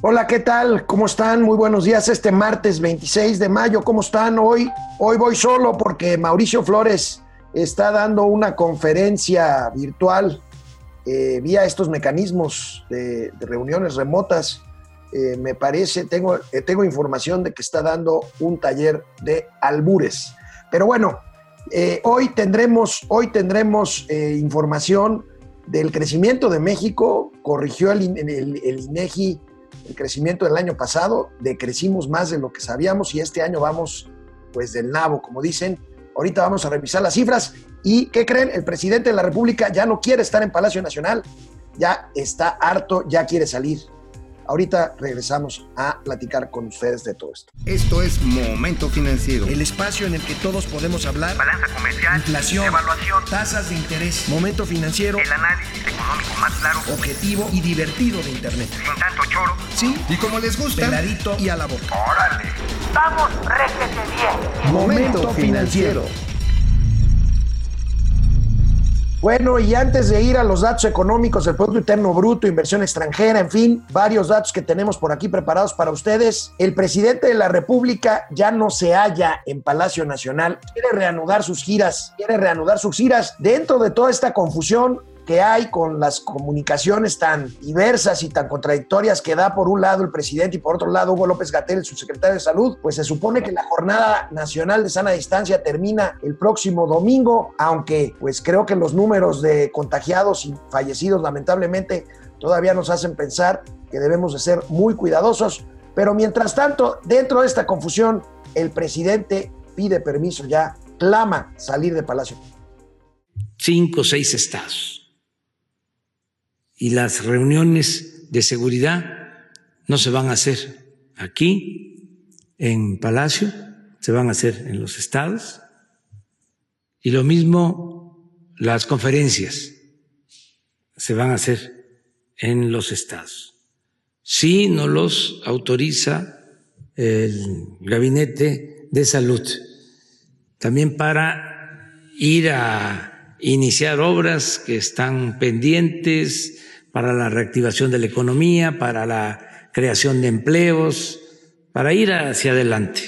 Hola, ¿qué tal? ¿Cómo están? Muy buenos días. Este martes 26 de mayo, ¿cómo están hoy? Hoy voy solo porque Mauricio Flores está dando una conferencia virtual eh, vía estos mecanismos de, reuniones remotas. Eh, me parece, tengo, eh, tengo información de que está dando un taller de albures. Pero bueno, hoy tendremos, hoy tendremos información del crecimiento de México. Corrigió el, el, el INEGI el crecimiento del año pasado, decrecimos más de lo que sabíamos y este año vamos pues del nabo, como dicen. Ahorita vamos a revisar las cifras y ¿qué creen? El presidente de la República ya no quiere estar en Palacio Nacional, ya está harto, ya quiere salir. Ahorita regresamos a platicar con ustedes de todo esto. Esto es Momento Financiero. El espacio en el que todos podemos hablar. Balanza comercial. Inflación. Evaluación. Tasas de interés. Momento Financiero. El análisis económico más claro. Objetivo y divertido de Internet. Sin tanto choro. Sí. Y como les gusta. Peladito y a la boca. Órale. Vamos, réjete bien. Momento Financiero. Bueno, y antes de ir a los datos económicos del Producto Interno Bruto, inversión extranjera, en fin, varios datos que tenemos por aquí preparados para ustedes. El presidente de la República ya no se halla en Palacio Nacional, quiere reanudar sus giras, quiere reanudar sus giras dentro de toda esta confusión que hay con las comunicaciones tan diversas y tan contradictorias que da por un lado el presidente y por otro lado Hugo López Gatel, su secretario de Salud, pues se supone que la jornada nacional de sana distancia termina el próximo domingo, aunque pues creo que los números de contagiados y fallecidos lamentablemente todavía nos hacen pensar que debemos de ser muy cuidadosos, pero mientras tanto, dentro de esta confusión, el presidente pide permiso ya, clama salir de Palacio. Cinco o seis estados y las reuniones de seguridad no se van a hacer aquí, en Palacio, se van a hacer en los estados. Y lo mismo las conferencias se van a hacer en los estados. Si no los autoriza el Gabinete de Salud, también para ir a iniciar obras que están pendientes, para la reactivación de la economía, para la creación de empleos, para ir hacia adelante,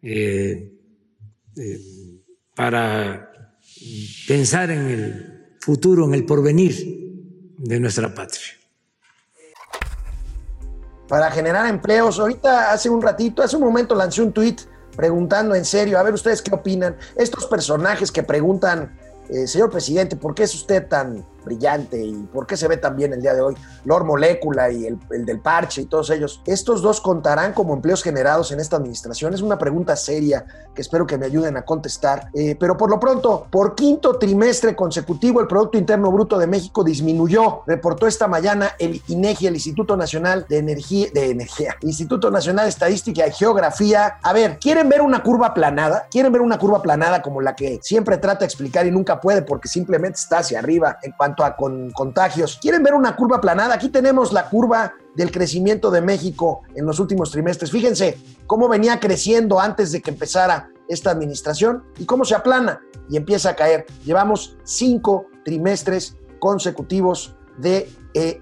eh, eh, para pensar en el futuro, en el porvenir de nuestra patria. Para generar empleos, ahorita hace un ratito, hace un momento lancé un tuit preguntando en serio, a ver ustedes qué opinan, estos personajes que preguntan, eh, señor presidente, ¿por qué es usted tan brillante y por qué se ve tan bien el día de hoy. Lord Molécula y el, del parche y todos ellos. ¿Estos dos contarán como empleos generados en esta administración? Es una pregunta seria que espero que me ayuden a contestar. Eh, pero por lo pronto, por quinto trimestre consecutivo, el Producto Interno Bruto de México disminuyó. Reportó esta mañana el INEGI, el Instituto Nacional de Energía, de Energía, Instituto Nacional de Estadística y Geografía. A ver, ¿quieren ver una curva planada? ¿Quieren ver una curva planada como la que siempre trata de explicar y nunca puede porque simplemente está hacia arriba en cuanto a con contagios. ¿Quieren ver una curva planada? Aquí tenemos la curva del crecimiento de México en los últimos trimestres. Fíjense cómo venía creciendo antes de que empezara esta administración y cómo se aplana y empieza a caer. Llevamos cinco trimestres consecutivos de, eh,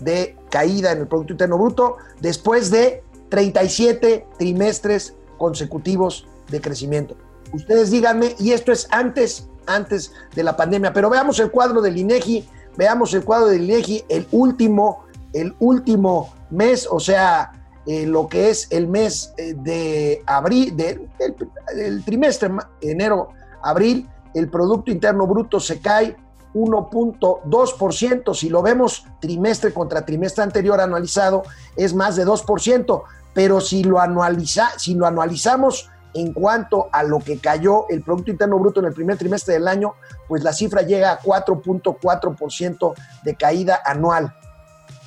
de caída en el Producto Interno Bruto después de 37 trimestres consecutivos de crecimiento. Ustedes díganme, y esto es antes antes de la pandemia. Pero veamos el cuadro del INEGI, veamos el cuadro del INEGI, el último, el último mes, o sea, eh, lo que es el mes eh, de abril, del el trimestre enero, abril, el Producto Interno Bruto se cae 1.2%. Si lo vemos trimestre contra trimestre anterior anualizado, es más de 2%. Pero si lo, anualiza, si lo anualizamos en cuanto a lo que cayó el Producto Interno Bruto en el primer trimestre del año, pues la cifra llega a 4.4% de caída anual.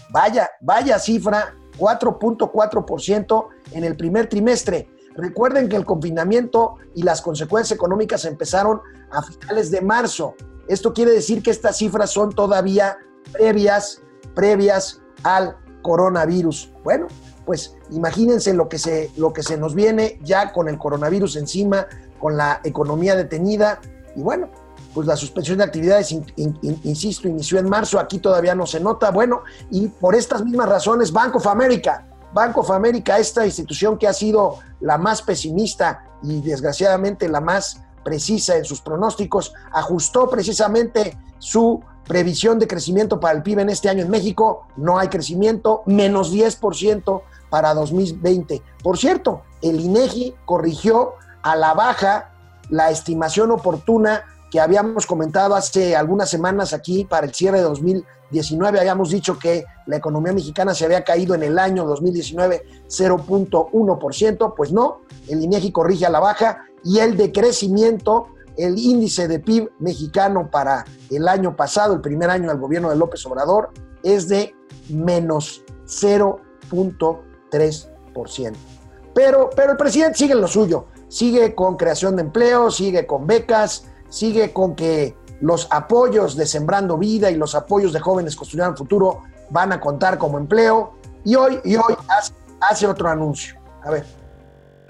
Vaya, vaya cifra, 4.4% en el primer trimestre. Recuerden que el confinamiento y las consecuencias económicas empezaron a finales de marzo. Esto quiere decir que estas cifras son todavía previas, previas al coronavirus. Bueno, pues imagínense lo que, se, lo que se nos viene ya con el coronavirus encima, con la economía detenida. Y bueno, pues la suspensión de actividades, in- in- in- insisto, inició en marzo, aquí todavía no se nota, bueno, y por estas mismas razones, Bank of America, Bank of esta institución que ha sido la más pesimista y desgraciadamente la más precisa en sus pronósticos, ajustó precisamente su previsión de crecimiento para el PIB en este año en México, no hay crecimiento, menos 10% para 2020. Por cierto, el INEGI corrigió a la baja la estimación oportuna que habíamos comentado hace algunas semanas aquí para el cierre de 2019. Habíamos dicho que la economía mexicana se había caído en el año 2019 0.1%, pues no, el INEGI corrige a la baja y el decrecimiento, el índice de PIB mexicano para el año pasado, el primer año del gobierno de López Obrador, es de menos 0.3%. Pero, pero el presidente sigue lo suyo, sigue con creación de empleo, sigue con becas, sigue con que los apoyos de Sembrando Vida y los apoyos de Jóvenes Construyendo el Futuro van a contar como empleo. Y hoy, y hoy hace otro anuncio. A ver.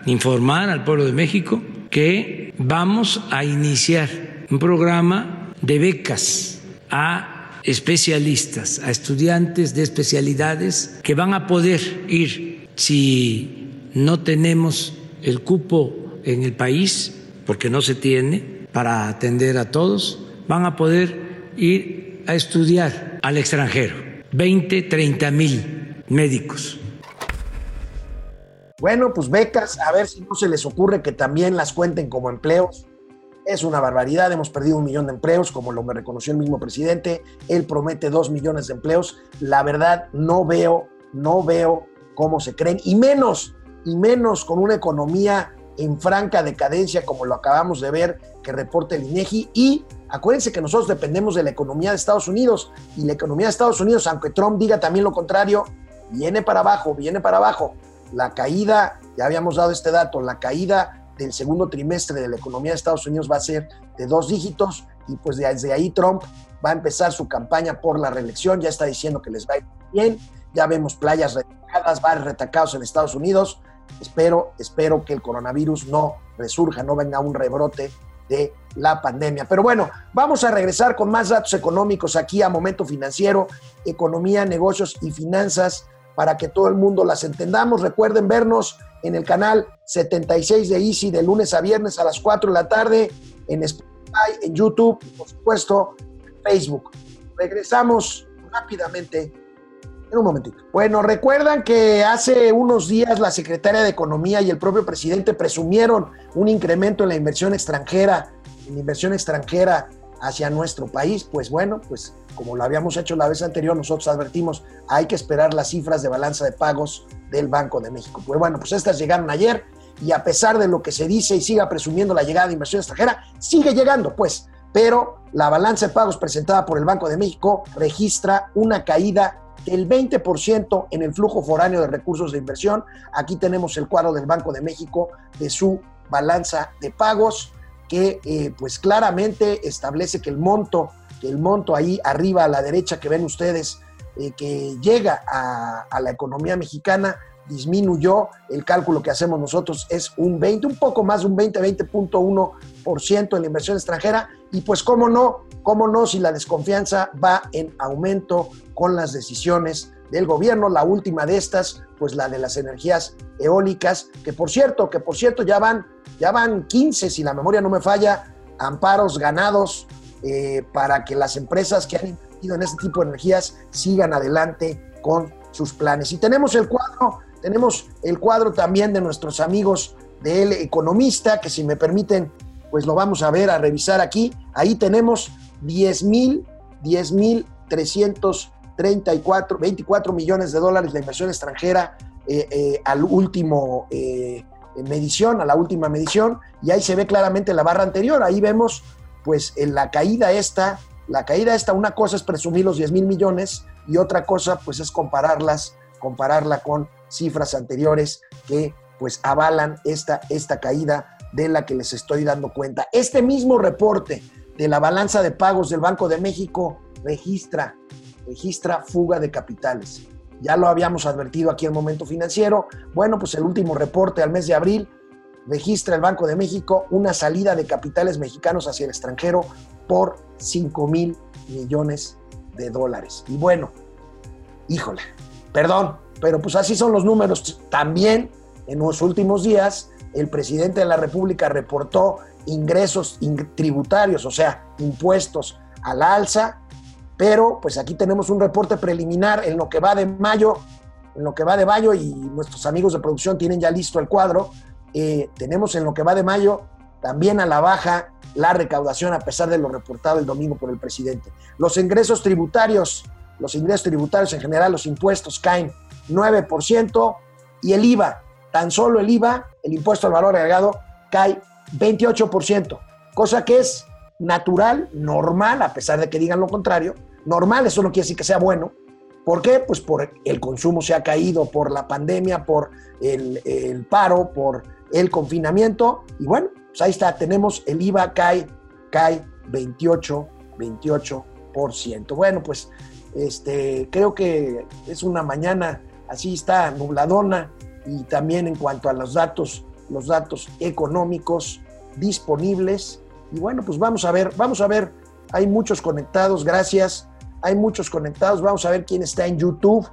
informar al pueblo de México que vamos a iniciar un programa de becas a especialistas, a estudiantes de especialidades que van a poder ir si no tenemos el cupo en el país, porque no se tiene para atender a todos, van a poder ir a estudiar al extranjero. 20, 30 mil médicos. Bueno, pues becas, a ver si no se les ocurre que también las cuenten como empleos. Es una barbaridad, hemos perdido un millón de empleos, como lo me reconoció el mismo presidente. Él promete dos millones de empleos. La verdad, no veo, no veo cómo se creen, y menos, y menos con una economía en franca decadencia, como lo acabamos de ver que reporta el INEGI. Y acuérdense que nosotros dependemos de la economía de Estados Unidos, y la economía de Estados Unidos, aunque Trump diga también lo contrario, viene para abajo, viene para abajo la caída, ya habíamos dado este dato, la caída del segundo trimestre de la economía de Estados Unidos va a ser de dos dígitos y pues desde ahí Trump va a empezar su campaña por la reelección, ya está diciendo que les va a ir bien, ya vemos playas retacadas, bares retacados en Estados Unidos, espero, espero que el coronavirus no resurja, no venga un rebrote de la pandemia. Pero bueno, vamos a regresar con más datos económicos aquí a Momento Financiero, Economía, Negocios y Finanzas para que todo el mundo las entendamos. Recuerden vernos en el canal 76 de Easy de lunes a viernes a las 4 de la tarde, en Spotify, en YouTube y por supuesto en Facebook. Regresamos rápidamente en un momentito. Bueno, recuerdan que hace unos días la secretaria de Economía y el propio presidente presumieron un incremento en la inversión extranjera, en inversión extranjera hacia nuestro país. Pues bueno, pues como lo habíamos hecho la vez anterior, nosotros advertimos, hay que esperar las cifras de balanza de pagos del Banco de México. Pues bueno, pues estas llegaron ayer y a pesar de lo que se dice y siga presumiendo la llegada de inversión extranjera, sigue llegando, pues. Pero la balanza de pagos presentada por el Banco de México registra una caída del 20% en el flujo foráneo de recursos de inversión. Aquí tenemos el cuadro del Banco de México de su balanza de pagos, que eh, pues claramente establece que el monto que el monto ahí arriba a la derecha que ven ustedes, eh, que llega a, a, la economía mexicana, disminuyó. El cálculo que hacemos nosotros es un 20, un poco más de un 20, 20.1% en la inversión extranjera. Y pues, ¿cómo no? ¿Cómo no si la desconfianza va en aumento con las decisiones del gobierno? La última de estas, pues la de las energías eólicas, que por cierto, que por cierto ya van, ya van 15, si la memoria no me falla, amparos ganados eh, para que las empresas que han invertido en este tipo de energías sigan adelante con sus planes. Y tenemos el cuadro, tenemos el cuadro también de nuestros amigos del economista, que si me permiten, pues lo vamos a ver, a revisar aquí. Ahí tenemos 10 mil, 10 mil 334, 24 millones de dólares de inversión extranjera eh, eh, al último eh, medición, a la última medición, y ahí se ve claramente la barra anterior, ahí vemos pues en la caída esta, la caída esta, una cosa es presumir los 10 mil millones y otra cosa pues es compararlas, compararla con cifras anteriores que pues avalan esta, esta caída de la que les estoy dando cuenta. Este mismo reporte de la balanza de pagos del Banco de México registra, registra fuga de capitales. Ya lo habíamos advertido aquí en Momento Financiero. Bueno, pues el último reporte al mes de abril registra el Banco de México una salida de capitales mexicanos hacia el extranjero por 5 mil millones de dólares. Y bueno, híjole, perdón, pero pues así son los números. También en los últimos días el presidente de la República reportó ingresos tributarios, o sea, impuestos al alza, pero pues aquí tenemos un reporte preliminar en lo que va de mayo, en lo que va de mayo y nuestros amigos de producción tienen ya listo el cuadro, eh, tenemos en lo que va de mayo también a la baja la recaudación a pesar de lo reportado el domingo por el presidente. Los ingresos tributarios, los ingresos tributarios en general, los impuestos caen 9% y el IVA, tan solo el IVA, el impuesto al valor agregado, cae 28%, cosa que es natural, normal, a pesar de que digan lo contrario. Normal, eso no quiere decir que sea bueno. ¿Por qué? Pues por el consumo se ha caído, por la pandemia, por el, paro, por el confinamiento. Y bueno, pues ahí está, tenemos el IVA cae, cae 28, 28%. Bueno, pues este, creo que es una mañana así está nubladona y también en cuanto a los datos, los datos económicos disponibles. Y bueno, pues vamos a ver, vamos a ver, hay muchos conectados, gracias. Hay muchos conectados, vamos a ver quién está en YouTube.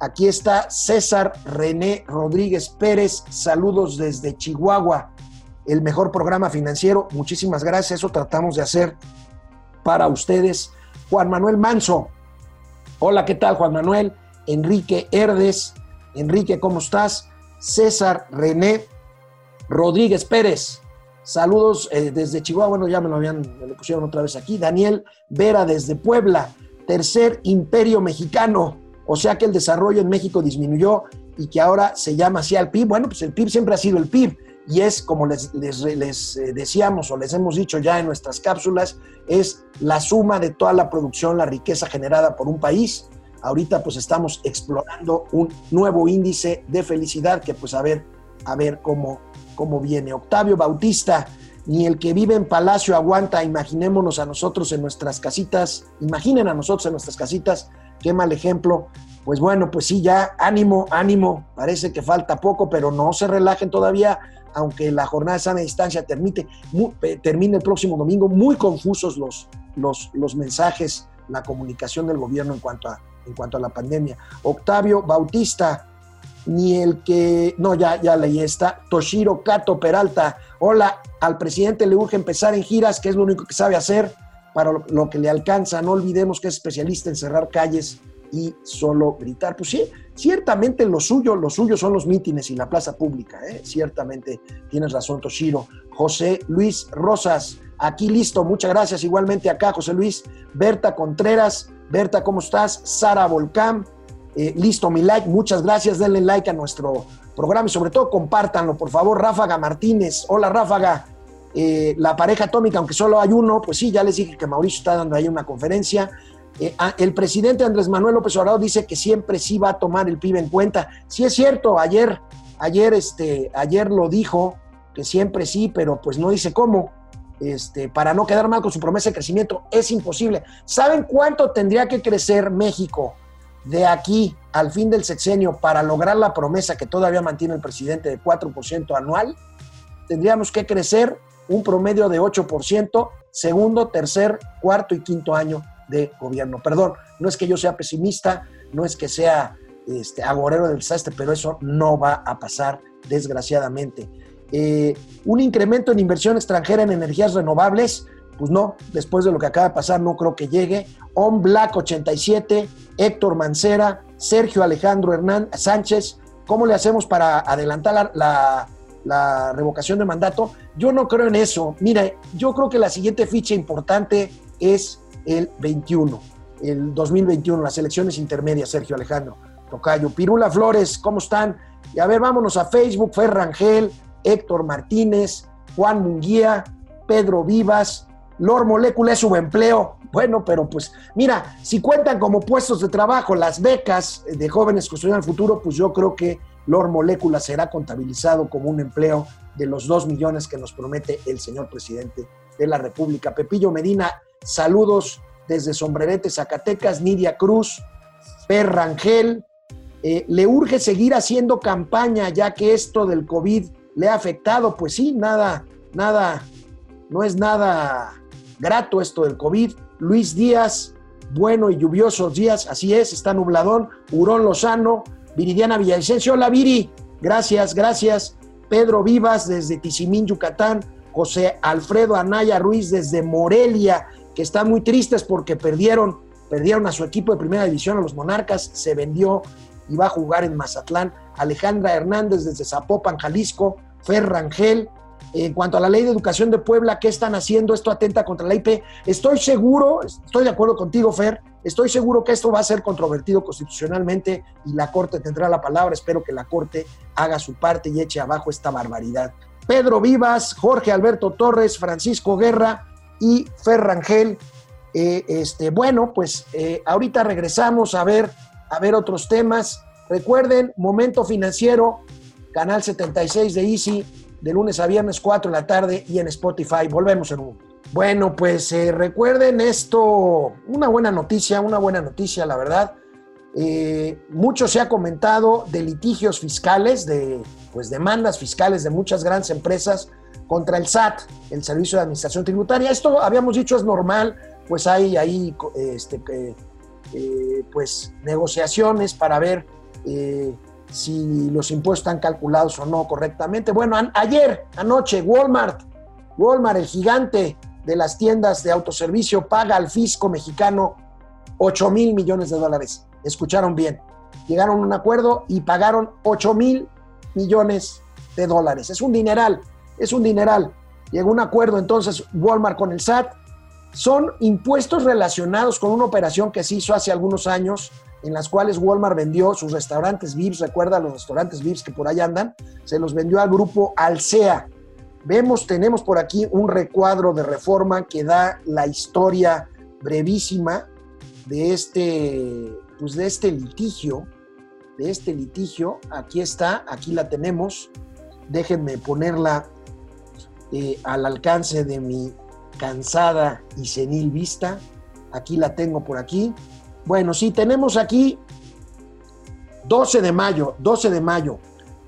Aquí está César René Rodríguez Pérez, saludos desde Chihuahua, el mejor programa financiero. Muchísimas gracias, eso tratamos de hacer para ustedes. Juan Manuel Manso, hola, ¿qué tal Juan Manuel? Enrique Herdes, Enrique, ¿cómo estás? César René Rodríguez Pérez, saludos eh, desde Chihuahua, bueno, ya me lo habían, me lo pusieron otra vez aquí. Daniel Vera desde Puebla, tercer imperio mexicano, o sea que el desarrollo en México disminuyó y que ahora se llama así al PIB. Bueno, pues el PIB siempre ha sido el PIB y es, como les, les, eh, decíamos o les hemos dicho ya en nuestras cápsulas, es la suma de toda la producción, la riqueza generada por un país. Ahorita pues estamos explorando un nuevo índice de felicidad que pues a ver, a ver cómo, cómo viene. Octavio Bautista, ni el que vive en palacio aguanta, imaginémonos a nosotros en nuestras casitas, imaginen a nosotros en nuestras casitas, qué mal ejemplo. Pues bueno, pues sí, ya ánimo, ánimo, parece que falta poco, pero no se relajen todavía, aunque la jornada de sana distancia termine, termine el próximo domingo, muy confusos los, los, los mensajes, la comunicación del gobierno en cuanto a, en cuanto a la pandemia. Octavio Bautista, ni el que, no, ya, ya leí esta, Toshiro Kato Peralta, hola, al presidente le urge empezar en giras, que es lo único que sabe hacer para lo que le alcanza, no olvidemos que es especialista en cerrar calles y solo gritar. Pues sí, ciertamente lo suyo, lo suyo son los mítines y la plaza pública, ¿eh? ciertamente tienes razón, Toshiro. José Luis Rosas, aquí listo, muchas gracias, igualmente acá, José Luis. Berta Contreras, Berta, ¿cómo estás? Sara Volcán, eh, listo, mi like, muchas gracias, denle like a nuestro programa y sobre todo compártanlo, por favor. Ráfaga Martínez, hola Ráfaga. Eh, la pareja atómica, aunque solo hay uno, pues sí, ya les dije que Mauricio está dando ahí una conferencia. Eh, ah, el presidente Andrés Manuel López Obrador dice que siempre sí va a tomar el PIB en cuenta. Sí es cierto, ayer, ayer, este, ayer lo dijo, que siempre sí, pero pues no dice cómo. Este, para no quedar mal con su promesa de crecimiento, es imposible. ¿Saben cuánto tendría que crecer México de aquí al fin del sexenio para lograr la promesa que todavía mantiene el presidente de 4% anual? Tendríamos que crecer un promedio de 8%, segundo, tercer, cuarto y quinto año de gobierno. Perdón, no es que yo sea pesimista, no es que sea este, agorero del desastre, pero eso no va a pasar, desgraciadamente. Eh, un incremento en inversión extranjera en energías renovables, pues no, después de lo que acaba de pasar, no creo que llegue. On Black 87, Héctor Mancera, Sergio Alejandro Hernán Sánchez, ¿cómo le hacemos para adelantar la, revocación de mandato? Yo no creo en eso. Mira, yo creo que la siguiente ficha importante es el 21, el 2021, las elecciones intermedias, Sergio Alejandro Tocayo. Pirula Flores, ¿cómo están? Y a ver, vámonos a Facebook, Ferrangel, Héctor Martínez, Juan Munguía, Pedro Vivas, Lor Molécula es subempleo. Bueno, pero pues mira, si cuentan como puestos de trabajo las becas de jóvenes construyendo el futuro, pues yo creo que Lor Molécula será contabilizado como un empleo de los dos millones que nos promete el señor presidente de la República. Pepillo Medina, saludos desde Sombrerete, Zacatecas, Nidia Cruz, Perrangel. Eh, le urge seguir haciendo campaña ya que esto del COVID le ha afectado. Pues sí, nada, nada, no es nada grato esto del COVID. Luis Díaz, bueno y lluviosos días, así es, está nubladón. Hurón Lozano, Viridiana Villavicencio, hola Viri, gracias, gracias. Pedro Vivas desde Tizimín, Yucatán. José Alfredo Anaya Ruiz desde Morelia, que están muy tristes porque perdieron, perdieron a su equipo de primera división, a los Monarcas, se vendió y va a jugar en Mazatlán. Alejandra Hernández desde Zapopan, Jalisco. Fer Rangel, en cuanto a la ley de educación de Puebla, ¿qué están haciendo? Esto atenta contra la IP. Estoy seguro, estoy de acuerdo contigo, Fer, estoy seguro que esto va a ser controvertido constitucionalmente y la Corte tendrá la palabra. Espero que la Corte haga su parte y eche abajo esta barbaridad. Pedro Vivas, Jorge Alberto Torres, Francisco Guerra y Fer Rangel. Eh, este, bueno, pues eh, ahorita regresamos a ver, a ver otros temas. Recuerden, Momento Financiero, Canal 76 de Easy, de lunes a viernes 4 de la tarde y en Spotify. Volvemos en un Bueno, pues eh, recuerden esto, una buena noticia, una buena noticia, la verdad. Eh, mucho se ha comentado de litigios fiscales, de pues, demandas fiscales de muchas grandes empresas contra el SAT, el Servicio de Administración Tributaria. Esto habíamos dicho es normal, pues hay ahí este, eh, pues, negociaciones para ver si los impuestos están calculados o no correctamente. Bueno, ayer, anoche, Walmart, Walmart, el gigante de las tiendas de autoservicio, paga al fisco mexicano 8 mil millones de dólares. Escucharon bien. Llegaron a un acuerdo y pagaron 8 mil millones de dólares. Es un dineral, es un dineral. Llegó un acuerdo entonces Walmart con el SAT. Son impuestos relacionados con una operación que se hizo hace algunos años en las cuales Walmart vendió sus restaurantes VIPs, recuerda los restaurantes VIPs que por ahí andan, se los vendió al grupo Alsea. Vemos, tenemos por aquí un recuadro de reforma que da la historia brevísima de este, pues de este litigio, de este litigio. Aquí está, aquí la tenemos. Déjenme ponerla eh, al alcance de mi cansada y senil vista. Aquí la tengo por aquí. Bueno, sí, tenemos aquí 12 de mayo, 12 de mayo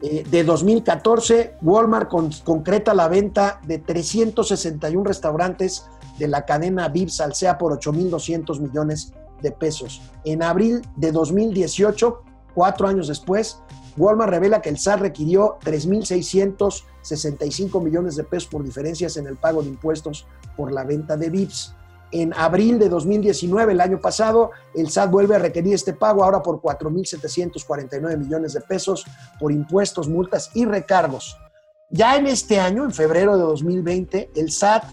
eh, de 2014, Walmart concreta la venta de 361 restaurantes de la cadena Vips Alsea por 8.200 millones de pesos. En abril de 2018, cuatro años después, Walmart revela que el SAT requirió 3.665 millones de pesos por diferencias en el pago de impuestos por la venta de VIPs. En abril de 2019, el año pasado, el SAT vuelve a requerir este pago ahora por 4.749 millones de pesos por impuestos, multas y recargos. Ya en este año, en febrero de 2020, el SAT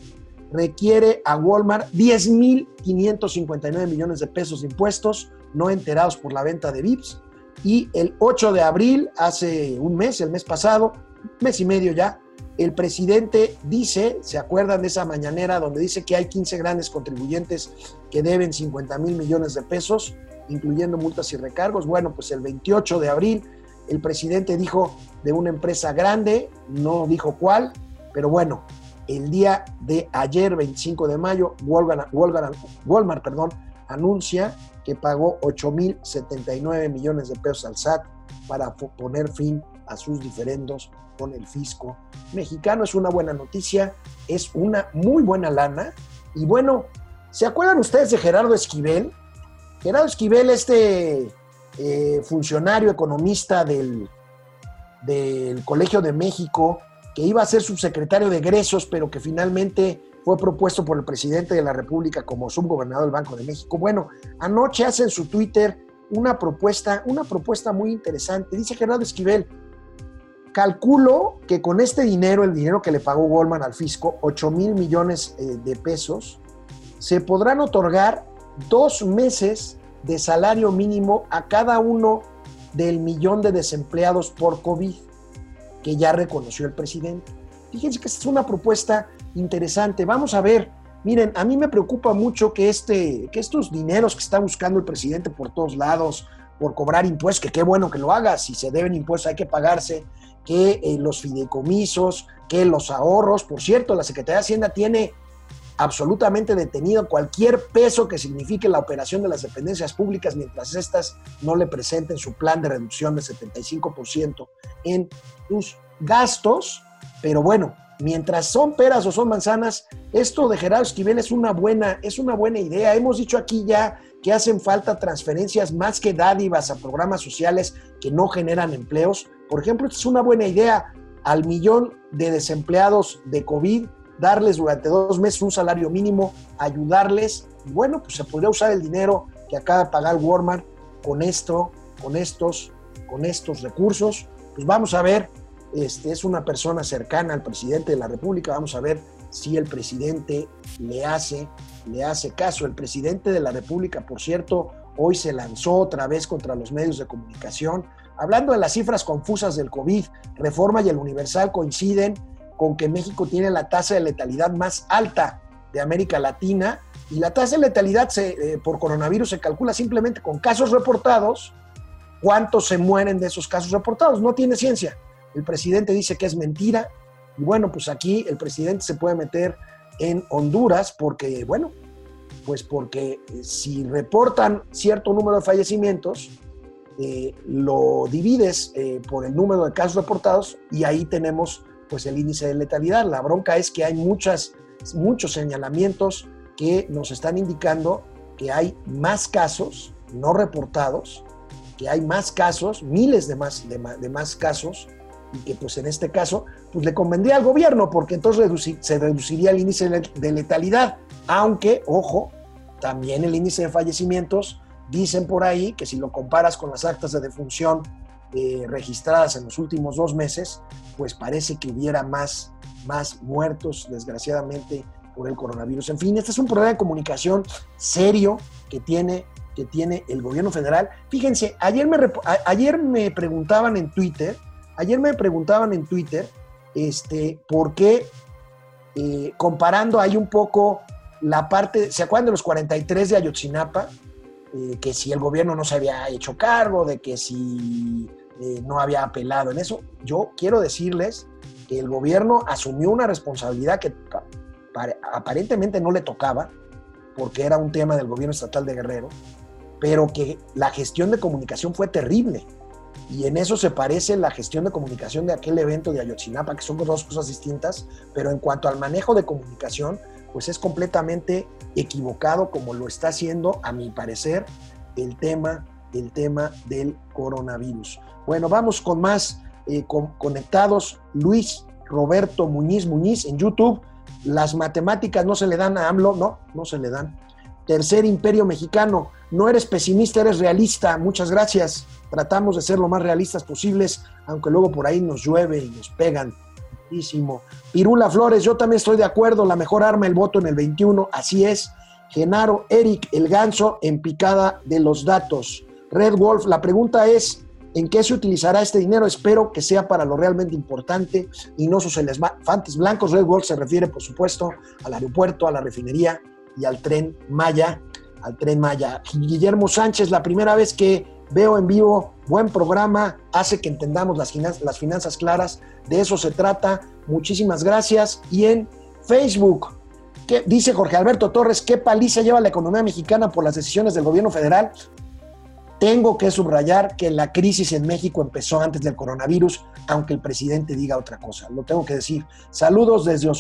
requiere a Walmart 10.559 millones de pesos de impuestos no enterados por la venta de VIPs. Y el 8 de abril, hace un mes, el mes pasado, mes y medio ya, el presidente dice, ¿se acuerdan de esa mañanera donde dice que hay 15 grandes contribuyentes que deben 50 mil millones de pesos, incluyendo multas y recargos? Bueno, pues el 28 de abril el presidente dijo de una empresa grande, no dijo cuál, pero bueno, el día de ayer, 25 de mayo, Walmart, perdón, anuncia que pagó 8.079 millones de pesos al SAT para poner fin a sus diferendos con el fisco mexicano. Es una buena noticia, es una muy buena lana. Y bueno, ¿se acuerdan ustedes de Gerardo Esquivel? Gerardo Esquivel, este eh, funcionario economista del, del Colegio de México, que iba a ser subsecretario de egresos, pero que finalmente fue propuesto por el presidente de la República como subgobernador del Banco de México. Bueno, anoche hace en su Twitter una propuesta, una propuesta muy interesante. Dice Gerardo Esquivel, Calculo que con este dinero, el dinero que le pagó Goldman al fisco, 8 mil millones eh, de pesos, se podrán otorgar dos meses de salario mínimo a cada uno del millón de desempleados por COVID que ya reconoció el presidente. Fíjense que esta es una propuesta interesante. Vamos a ver, miren, a mí me preocupa mucho que, este, que estos dineros que está buscando el presidente por todos lados, por cobrar impuestos, que qué bueno que lo haga, si se deben impuestos hay que pagarse, que eh, los fideicomisos, que los ahorros. Por cierto, la Secretaría de Hacienda tiene absolutamente detenido cualquier peso que signifique la operación de las dependencias públicas mientras éstas no le presenten su plan de reducción del 75% en sus gastos, pero bueno, mientras son peras o son manzanas, esto de Gerardo Esquivel es una buena, es una buena idea. Hemos dicho aquí ya que hacen falta transferencias más que dádivas a programas sociales que no generan empleos. Por ejemplo, es una buena idea al millón de desempleados de COVID, darles durante dos meses un salario mínimo, ayudarles. Y bueno, pues se podría usar el dinero que acaba de pagar Walmart con esto, con estos, con estos recursos. Pues vamos a ver, este es una persona cercana al presidente de la República, vamos a ver si el presidente le hace, le hace caso. El presidente de la República, por cierto, hoy se lanzó otra vez contra los medios de comunicación, hablando de las cifras confusas del COVID. Reforma y el Universal coinciden con que México tiene la tasa de letalidad más alta de América Latina y la tasa de letalidad eh, por coronavirus se calcula simplemente con casos reportados, cuántos se mueren de esos casos reportados. No tiene ciencia. El presidente dice que es mentira, y bueno, pues aquí el presidente se puede meter en Honduras porque, bueno, pues porque eh, si reportan cierto número de fallecimientos, eh, lo divides eh, por el número de casos reportados y ahí tenemos pues el índice de letalidad. La bronca es que hay muchas, muchos señalamientos que nos están indicando que hay más casos no reportados, que hay más casos, miles de más, de más casos y que pues en este caso pues le convendría al gobierno porque entonces se reduciría el índice de letalidad, aunque, ojo, también el índice de fallecimientos, dicen por ahí que si lo comparas con las actas de defunción eh, registradas en los últimos dos meses, pues parece que hubiera más, más muertos, desgraciadamente, por el coronavirus. En fin, este es un problema de comunicación serio que tiene, que tiene el gobierno federal. Fíjense, ayer me, ayer me preguntaban en Twitter, Ayer me preguntaban en Twitter este, por qué, eh, comparando ahí un poco la parte, ¿se acuerdan de los 43 de Ayotzinapa? Eh, que si el gobierno no se había hecho cargo, de que si eh, no había apelado en eso. Yo quiero decirles que el gobierno asumió una responsabilidad que aparentemente no le tocaba, porque era un tema del gobierno estatal de Guerrero, pero que la gestión de comunicación fue terrible. Y en eso se parece la gestión de comunicación de aquel evento de Ayotzinapa, que son dos cosas distintas, pero en cuanto al manejo de comunicación, pues es completamente equivocado como lo está haciendo, a mi parecer, el tema, el tema del coronavirus. Bueno, vamos con más eh, conectados. Luis Roberto Muñiz Muñiz en YouTube. Las matemáticas no se le dan a AMLO, no, no se le dan. Tercer imperio mexicano. No eres pesimista, eres realista. Muchas gracias. Tratamos de ser lo más realistas posibles, aunque luego por ahí nos llueve y nos pegan. Pirula Flores, yo también estoy de acuerdo. La mejor arma, el voto en el 21. Así es. Genaro, Eric, el ganso en picada de los datos. Red Wolf, la pregunta es, ¿en qué se utilizará este dinero? Espero que sea para lo realmente importante y no sus elefantes blancos. Red Wolf se refiere, por supuesto, al aeropuerto, a la refinería y al tren Maya. Al tren Maya. Guillermo Sánchez, la primera vez que veo en vivo, buen programa, hace que entendamos las, finanzas, claras, de eso se trata. Muchísimas gracias. Y en Facebook, ¿qué, dice Jorge Alberto Torres, ¿qué paliza lleva la economía mexicana por las decisiones del gobierno federal? Tengo que subrayar que la crisis en México empezó antes del coronavirus, aunque el presidente diga otra cosa. Lo tengo que decir. Saludos desde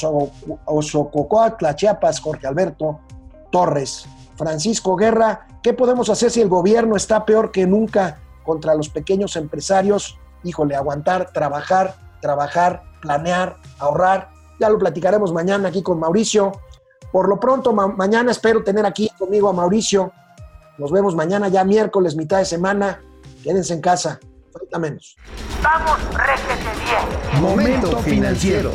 Osococoatla, Chiapas, Jorge Alberto Torres. Francisco Guerra, ¿qué podemos hacer si el gobierno está peor que nunca contra los pequeños empresarios? Híjole, aguantar, trabajar, trabajar, planear, ahorrar. Ya lo platicaremos mañana aquí con Mauricio. Por lo pronto, mañana espero tener aquí conmigo a Mauricio. Nos vemos mañana ya miércoles, mitad de semana. Quédense en casa, falta menos. Vamos, réjete bien. Momento financiero.